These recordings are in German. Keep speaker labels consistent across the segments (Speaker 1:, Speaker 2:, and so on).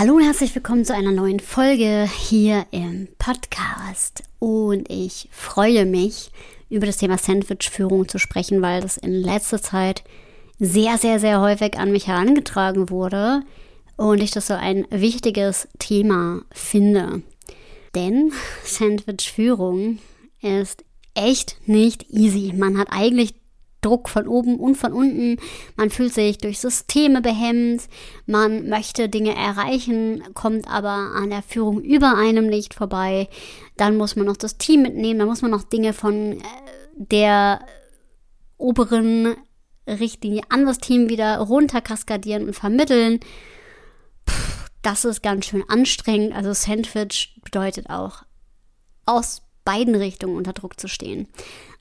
Speaker 1: Hallo und herzlich willkommen zu einer neuen Folge hier im Podcast. Und ich freue mich, über das Thema Sandwich-Führung zu sprechen, weil das in letzter Zeit sehr, sehr, sehr häufig an mich herangetragen wurde und ich das so ein wichtiges Thema finde. Denn Sandwich-Führung ist echt nicht easy. Man hat eigentlich Druck von oben und von unten. Man fühlt sich durch Systeme behemmt. Man möchte Dinge erreichen, kommt aber an der Führung über einem nicht vorbei. Dann muss man noch das Team mitnehmen. Dann muss man noch Dinge von äh, der oberen Richtlinie an das Team wieder runterkaskadieren und vermitteln. Puh, das ist ganz schön anstrengend. Also Sandwich bedeutet auch aus beiden Richtungen unter Druck zu stehen.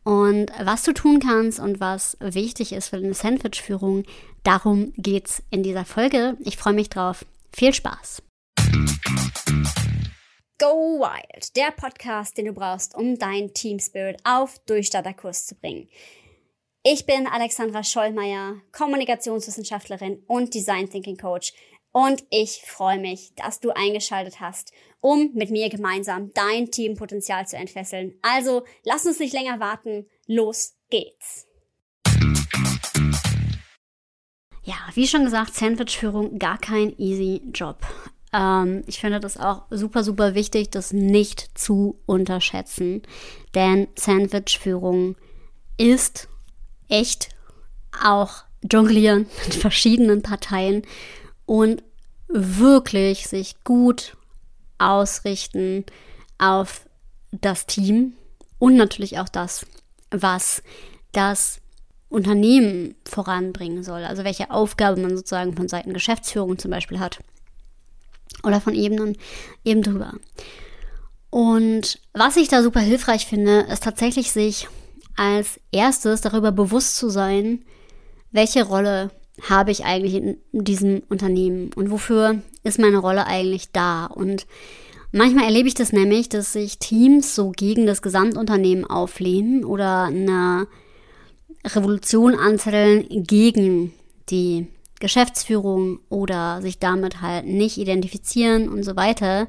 Speaker 1: Und was du tun kannst und was wichtig ist für deine Sandwich-Führung, darum geht's in dieser Folge. Ich freue mich drauf. Viel Spaß! Go Wild, der Podcast, den du brauchst, um dein Team Spirit auf Durchstarterkurs zu bringen. Ich bin Alexandra Schollmeier, Kommunikationswissenschaftlerin und Design Thinking Coach und ich freue mich, dass du eingeschaltet hast, um mit mir gemeinsam dein Teampotenzial zu entfesseln. Also lass uns nicht länger warten. Los geht's. Ja, wie schon gesagt, Sandwichführung gar kein easy Job. Ähm, ich finde das auch super, super wichtig, das nicht zu unterschätzen. Denn Sandwichführung ist echt auch jonglieren mit verschiedenen Parteien und wirklich sich gut ausrichten auf das Team und natürlich auch das, was das Unternehmen voranbringen soll. Also welche Aufgabe man sozusagen von Seiten Geschäftsführung zum Beispiel hat. Oder von Ebenen eben drüber. Und was ich da super hilfreich finde, ist tatsächlich sich als erstes darüber bewusst zu sein, welche Rolle habe ich eigentlich in diesem Unternehmen und wofür ist meine Rolle eigentlich da? Und manchmal erlebe ich das nämlich, dass sich Teams so gegen das Gesamtunternehmen auflehnen oder eine Revolution anzetteln gegen die Geschäftsführung oder sich damit halt nicht identifizieren und so weiter.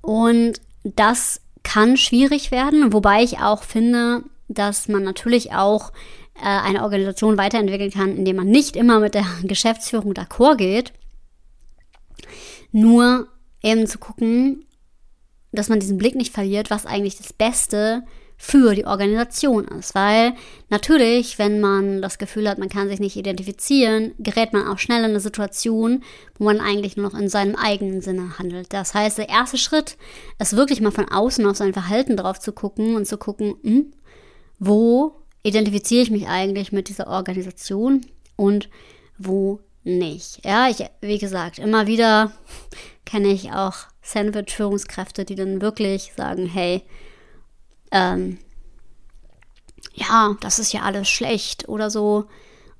Speaker 1: Und das kann schwierig werden, wobei ich auch finde, dass man natürlich auch äh, eine Organisation weiterentwickeln kann, indem man nicht immer mit der Geschäftsführung d'accord geht. Nur eben zu gucken, dass man diesen Blick nicht verliert, was eigentlich das Beste für die Organisation ist. Weil natürlich, wenn man das Gefühl hat, man kann sich nicht identifizieren, gerät man auch schnell in eine Situation, wo man eigentlich nur noch in seinem eigenen Sinne handelt. Das heißt, der erste Schritt ist wirklich mal von außen auf sein Verhalten drauf zu gucken und zu gucken, hm, wo identifiziere ich mich eigentlich mit dieser Organisation und wo nicht. Ja, ich, wie gesagt, immer wieder kenne ich auch Sandwich-Führungskräfte, die dann wirklich sagen, hey, ähm, ja, das ist ja alles schlecht oder so.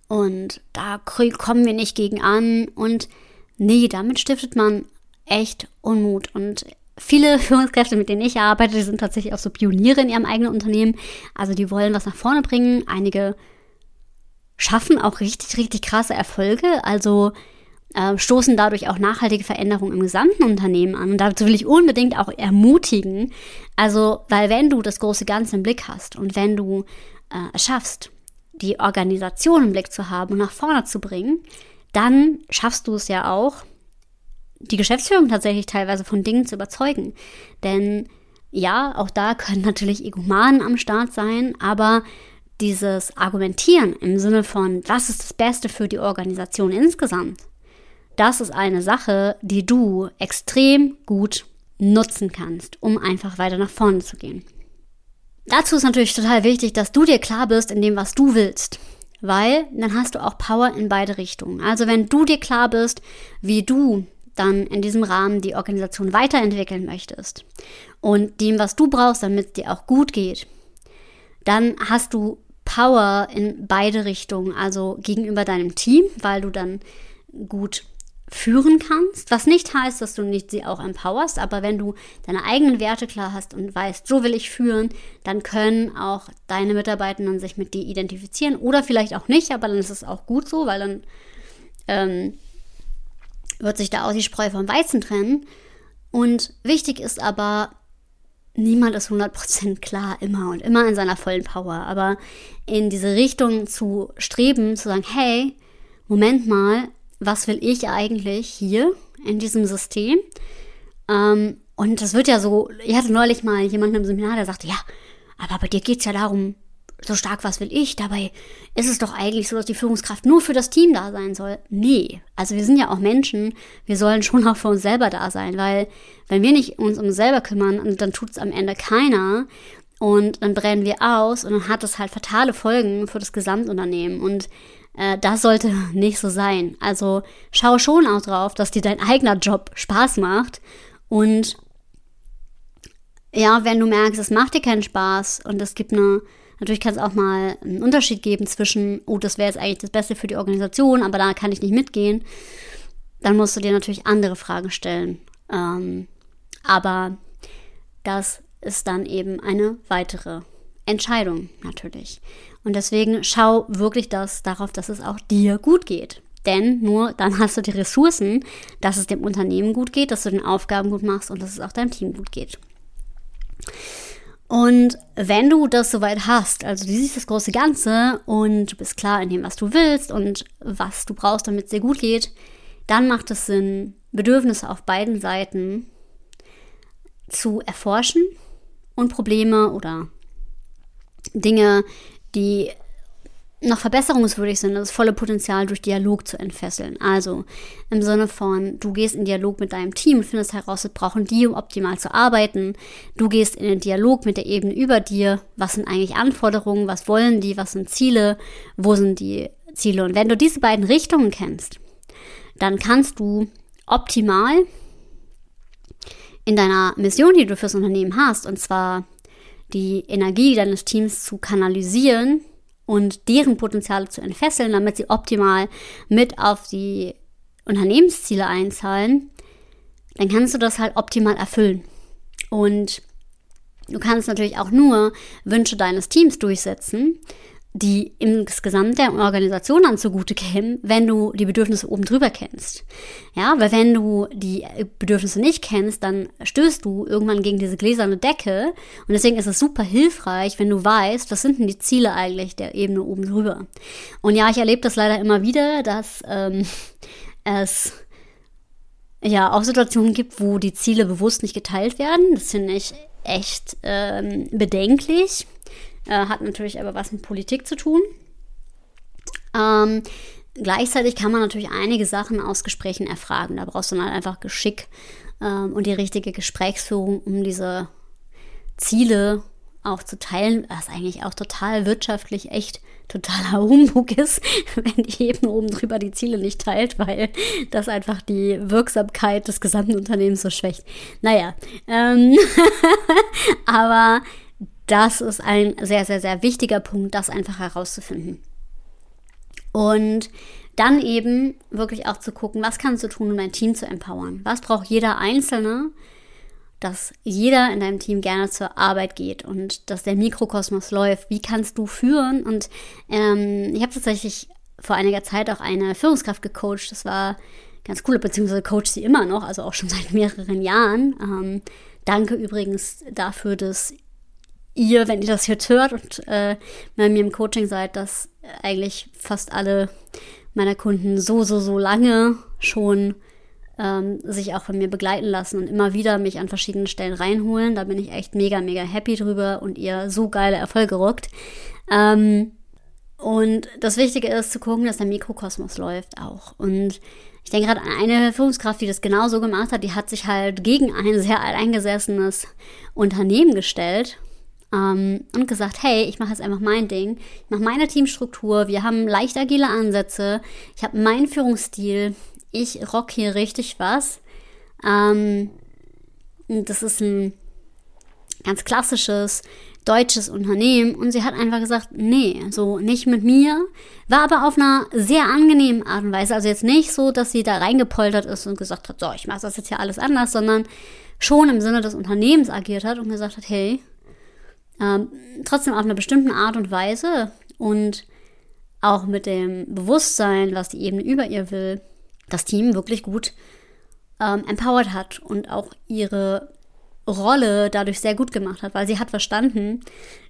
Speaker 1: Und da kommen wir nicht gegen an. Und nee, damit stiftet man echt Unmut. Und viele Führungskräfte, mit denen ich arbeite, die sind tatsächlich auch so Pioniere in ihrem eigenen Unternehmen. Also die wollen was nach vorne bringen. Einige schaffen auch richtig, richtig krasse Erfolge. Also äh, stoßen dadurch auch nachhaltige Veränderungen im gesamten Unternehmen an. Und dazu will ich unbedingt auch ermutigen. Also, weil wenn du das große Ganze im Blick hast und wenn du äh, es schaffst, die Organisation im Blick zu haben und nach vorne zu bringen, dann schaffst du es ja auch, die Geschäftsführung tatsächlich teilweise von Dingen zu überzeugen. Denn ja, auch da können natürlich Egomanen am Start sein, aber dieses Argumentieren im Sinne von, was ist das Beste für die Organisation insgesamt, das ist eine Sache, die du extrem gut nutzen kannst, um einfach weiter nach vorne zu gehen. Dazu ist natürlich total wichtig, dass du dir klar bist in dem, was du willst. Weil dann hast du auch Power in beide Richtungen. Also wenn du dir klar bist, wie du dann in diesem Rahmen die Organisation weiterentwickeln möchtest und dem, was du brauchst, damit es dir auch gut geht, dann hast du Power in beide Richtungen, also gegenüber deinem Team, weil du dann gut führen kannst, was nicht heißt, dass du nicht sie auch empowerst, aber wenn du deine eigenen Werte klar hast und weißt, so will ich führen, dann können auch deine Mitarbeitenden sich mit dir identifizieren oder vielleicht auch nicht, aber dann ist es auch gut so, weil dann ähm, wird sich da auch die Spreu vom Weizen trennen. Und wichtig ist aber, niemand ist 100% klar immer und immer in seiner vollen Power. Aber in diese Richtung zu streben, zu sagen, hey, Moment mal, was will ich eigentlich hier in diesem System? Ähm, und das wird ja so, ich hatte neulich mal jemanden im Seminar, der sagte, ja, aber bei dir geht es ja darum, so stark, was will ich? Dabei ist es doch eigentlich so, dass die Führungskraft nur für das Team da sein soll. Nee, also wir sind ja auch Menschen, wir sollen schon auch für uns selber da sein, weil wenn wir nicht uns um uns selber kümmern, dann tut es am Ende keiner und dann brennen wir aus und dann hat es halt fatale Folgen für das Gesamtunternehmen und äh, das sollte nicht so sein. Also schau schon auch drauf, dass dir dein eigener Job Spaß macht und ja, wenn du merkst, es macht dir keinen Spaß und es gibt eine Natürlich kann es auch mal einen Unterschied geben zwischen, oh, das wäre jetzt eigentlich das Beste für die Organisation, aber da kann ich nicht mitgehen. Dann musst du dir natürlich andere Fragen stellen. Ähm, aber das ist dann eben eine weitere Entscheidung natürlich. Und deswegen schau wirklich das darauf, dass es auch dir gut geht. Denn nur dann hast du die Ressourcen, dass es dem Unternehmen gut geht, dass du den Aufgaben gut machst und dass es auch deinem Team gut geht. Und wenn du das soweit hast, also du siehst das große Ganze und du bist klar in dem, was du willst und was du brauchst, damit es dir gut geht, dann macht es Sinn, Bedürfnisse auf beiden Seiten zu erforschen und Probleme oder Dinge, die noch verbesserungswürdig sind, das volle Potenzial durch Dialog zu entfesseln. Also im Sinne von, du gehst in Dialog mit deinem Team und findest heraus, was brauchen die, um optimal zu arbeiten. Du gehst in den Dialog mit der Ebene über dir. Was sind eigentlich Anforderungen? Was wollen die? Was sind Ziele? Wo sind die Ziele? Und wenn du diese beiden Richtungen kennst, dann kannst du optimal in deiner Mission, die du fürs Unternehmen hast, und zwar die Energie deines Teams zu kanalisieren, und deren Potenziale zu entfesseln, damit sie optimal mit auf die Unternehmensziele einzahlen, dann kannst du das halt optimal erfüllen. Und du kannst natürlich auch nur Wünsche deines Teams durchsetzen, die insgesamt der Organisation dann zugute kämen, wenn du die Bedürfnisse oben drüber kennst. Ja, weil wenn du die Bedürfnisse nicht kennst, dann stößt du irgendwann gegen diese gläserne Decke und deswegen ist es super hilfreich, wenn du weißt, was sind denn die Ziele eigentlich der Ebene oben drüber. Und ja, ich erlebe das leider immer wieder, dass ähm, es ja auch Situationen gibt, wo die Ziele bewusst nicht geteilt werden. Das finde ich echt ähm, bedenklich. Äh, hat natürlich aber was mit Politik zu tun. Ähm, gleichzeitig kann man natürlich einige Sachen aus Gesprächen erfragen. Da brauchst du dann halt einfach Geschick ähm, und die richtige Gesprächsführung, um diese Ziele auch zu teilen, was eigentlich auch total wirtschaftlich echt totaler Humbug ist, wenn die eben oben drüber die Ziele nicht teilt, weil das einfach die Wirksamkeit des gesamten Unternehmens so schwächt. Naja, ähm aber das ist ein sehr, sehr, sehr wichtiger Punkt, das einfach herauszufinden. Und dann eben wirklich auch zu gucken, was kannst du tun, um dein Team zu empowern? Was braucht jeder Einzelne, dass jeder in deinem Team gerne zur Arbeit geht und dass der Mikrokosmos läuft? Wie kannst du führen? Und ähm, ich habe tatsächlich vor einiger Zeit auch eine Führungskraft gecoacht. Das war ganz cool, beziehungsweise coach sie immer noch, also auch schon seit mehreren Jahren. Ähm, danke übrigens dafür, dass ihr, wenn ihr das jetzt hört und äh, bei mir im Coaching seid, dass eigentlich fast alle meiner Kunden so, so, so lange schon ähm, sich auch von mir begleiten lassen und immer wieder mich an verschiedenen Stellen reinholen. Da bin ich echt mega, mega happy drüber und ihr so geile Erfolge rockt. Ähm, und das Wichtige ist zu gucken, dass der Mikrokosmos läuft auch. Und ich denke gerade an eine Führungskraft, die das genauso gemacht hat. Die hat sich halt gegen ein sehr alteingesessenes Unternehmen gestellt ähm, und gesagt, hey, ich mache jetzt einfach mein Ding, ich mache meine Teamstruktur, wir haben leicht agile Ansätze, ich habe meinen Führungsstil, ich rock hier richtig was. Ähm, das ist ein ganz klassisches deutsches Unternehmen. Und sie hat einfach gesagt, nee, so nicht mit mir, war aber auf einer sehr angenehmen Art und Weise, also jetzt nicht so, dass sie da reingepoltert ist und gesagt hat, so, ich mache das jetzt hier alles anders, sondern schon im Sinne des Unternehmens agiert hat und gesagt hat, hey, ähm, trotzdem auf einer bestimmten Art und Weise und auch mit dem Bewusstsein, was die Ebene über ihr will, das Team wirklich gut ähm, empowered hat und auch ihre Rolle dadurch sehr gut gemacht hat, weil sie hat verstanden,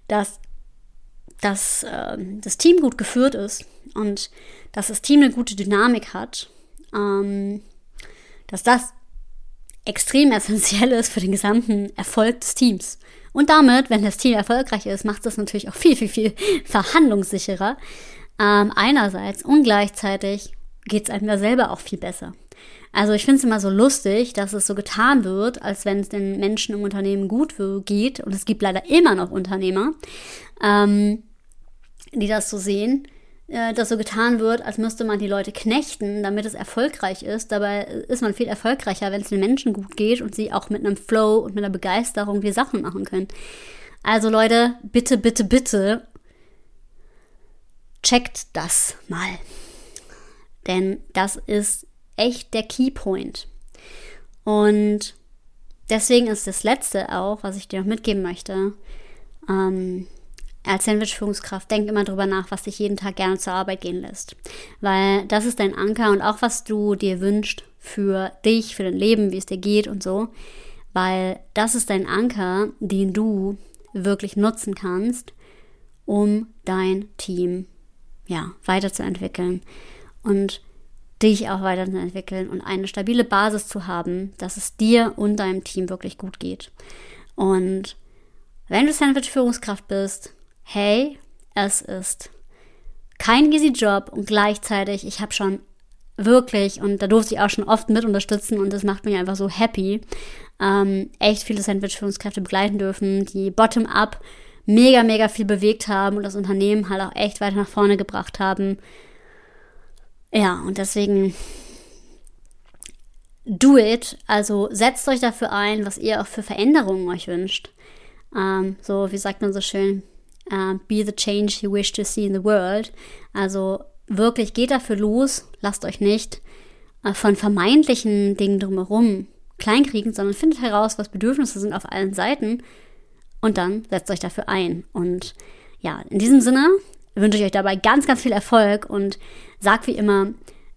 Speaker 1: dass, dass äh, das Team gut geführt ist und dass das Team eine gute Dynamik hat, ähm, dass das extrem essentiell ist für den gesamten Erfolg des Teams. Und damit, wenn das Team erfolgreich ist, macht es natürlich auch viel, viel, viel verhandlungssicherer. Ähm, einerseits und gleichzeitig geht es einem da selber auch viel besser. Also ich finde es immer so lustig, dass es so getan wird, als wenn es den Menschen im Unternehmen gut geht. Und es gibt leider immer noch Unternehmer, ähm, die das so sehen, dass so getan wird, als müsste man die Leute knechten, damit es erfolgreich ist. Dabei ist man viel erfolgreicher, wenn es den Menschen gut geht und sie auch mit einem Flow und mit einer Begeisterung die Sachen machen können. Also Leute, bitte, bitte, bitte, checkt das mal. Denn das ist echt der Keypoint. Und deswegen ist das Letzte auch, was ich dir noch mitgeben möchte, ähm, als Sandwich-Führungskraft, denk immer drüber nach, was dich jeden Tag gerne zur Arbeit gehen lässt. Weil das ist dein Anker und auch was du dir wünschst für dich, für dein Leben, wie es dir geht und so. Weil das ist dein Anker, den du wirklich nutzen kannst, um dein Team ja, weiterzuentwickeln. Und dich auch weiterzuentwickeln und eine stabile Basis zu haben, dass es dir und deinem Team wirklich gut geht. Und wenn du Sandwich-Führungskraft bist, hey, es ist kein easy Job und gleichzeitig, ich habe schon wirklich, und da durfte ich auch schon oft mit unterstützen und das macht mich einfach so happy, ähm, echt viele Sandwich-Führungskräfte begleiten dürfen, die bottom-up mega, mega viel bewegt haben und das Unternehmen halt auch echt weiter nach vorne gebracht haben. Ja, und deswegen do it. Also setzt euch dafür ein, was ihr auch für Veränderungen euch wünscht. Ähm, so, wie sagt man so schön, uh, be the change you wish to see in the world. Also wirklich geht dafür los, lasst euch nicht uh, von vermeintlichen Dingen drumherum kleinkriegen, sondern findet heraus, was Bedürfnisse sind auf allen Seiten und dann setzt euch dafür ein. Und ja, in diesem Sinne wünsche ich euch dabei ganz, ganz viel Erfolg und sag wie immer,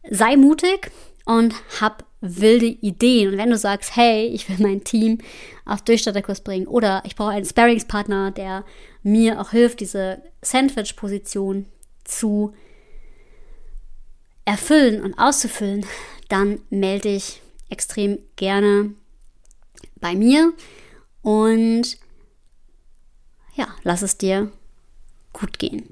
Speaker 1: sei mutig und hab wilde Ideen. Und wenn du sagst, hey, ich will mein Team auf Durchstarterkurs bringen oder ich brauche einen Sparringspartner, der mir auch hilft, diese Sandwich-Position zu erfüllen und auszufüllen, dann melde dich extrem gerne bei mir und ja, lass es dir gut gehen.